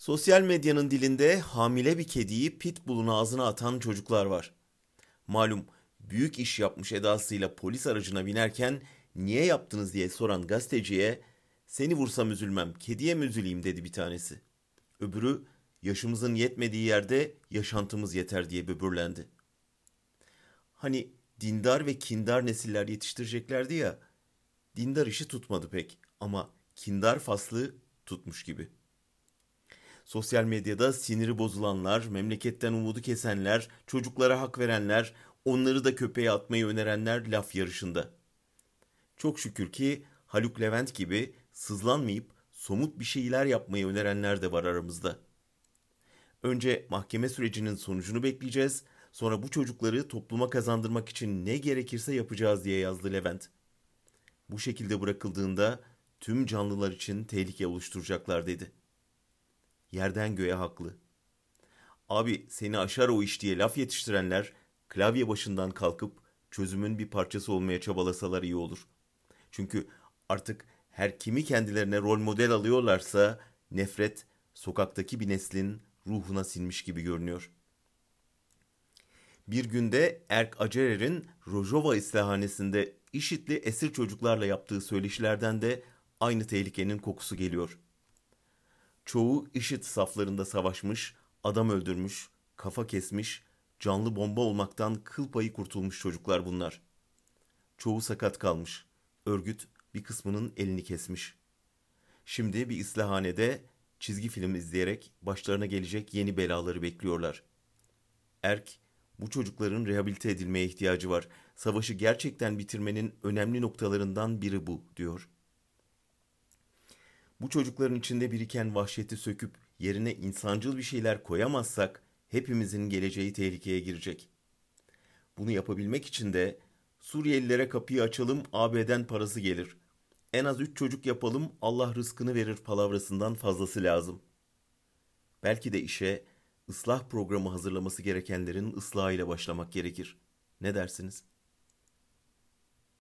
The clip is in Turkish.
Sosyal medyanın dilinde hamile bir kediyi pitbull'un ağzına atan çocuklar var. Malum büyük iş yapmış edasıyla polis aracına binerken niye yaptınız diye soran gazeteciye seni vursam üzülmem kediye mi üzüleyim dedi bir tanesi. Öbürü yaşımızın yetmediği yerde yaşantımız yeter diye böbürlendi. Hani dindar ve kindar nesiller yetiştireceklerdi ya. Dindar işi tutmadı pek ama kindar faslı tutmuş gibi. Sosyal medyada siniri bozulanlar, memleketten umudu kesenler, çocuklara hak verenler, onları da köpeğe atmayı önerenler laf yarışında. Çok şükür ki Haluk Levent gibi sızlanmayıp somut bir şeyler yapmayı önerenler de var aramızda. Önce mahkeme sürecinin sonucunu bekleyeceğiz, sonra bu çocukları topluma kazandırmak için ne gerekirse yapacağız diye yazdı Levent. Bu şekilde bırakıldığında tüm canlılar için tehlike oluşturacaklar dedi. Yerden göğe haklı. Abi seni aşar o iş diye laf yetiştirenler klavye başından kalkıp çözümün bir parçası olmaya çabalasalar iyi olur. Çünkü artık her kimi kendilerine rol model alıyorlarsa nefret sokaktaki bir neslin ruhuna sinmiş gibi görünüyor. Bir günde Erk Acerer'in Rojova İslahanesi'nde işitli esir çocuklarla yaptığı söyleşilerden de aynı tehlikenin kokusu geliyor. Çoğu işit saflarında savaşmış, adam öldürmüş, kafa kesmiş, canlı bomba olmaktan kıl payı kurtulmuş çocuklar bunlar. Çoğu sakat kalmış. Örgüt bir kısmının elini kesmiş. Şimdi bir islahanede çizgi film izleyerek başlarına gelecek yeni belaları bekliyorlar. Erk, bu çocukların rehabilite edilmeye ihtiyacı var. Savaşı gerçekten bitirmenin önemli noktalarından biri bu, diyor. Bu çocukların içinde biriken vahşeti söküp yerine insancıl bir şeyler koyamazsak hepimizin geleceği tehlikeye girecek. Bunu yapabilmek için de Suriyelilere kapıyı açalım AB'den parası gelir. En az üç çocuk yapalım Allah rızkını verir palavrasından fazlası lazım. Belki de işe ıslah programı hazırlaması gerekenlerin ıslahıyla başlamak gerekir. Ne dersiniz?''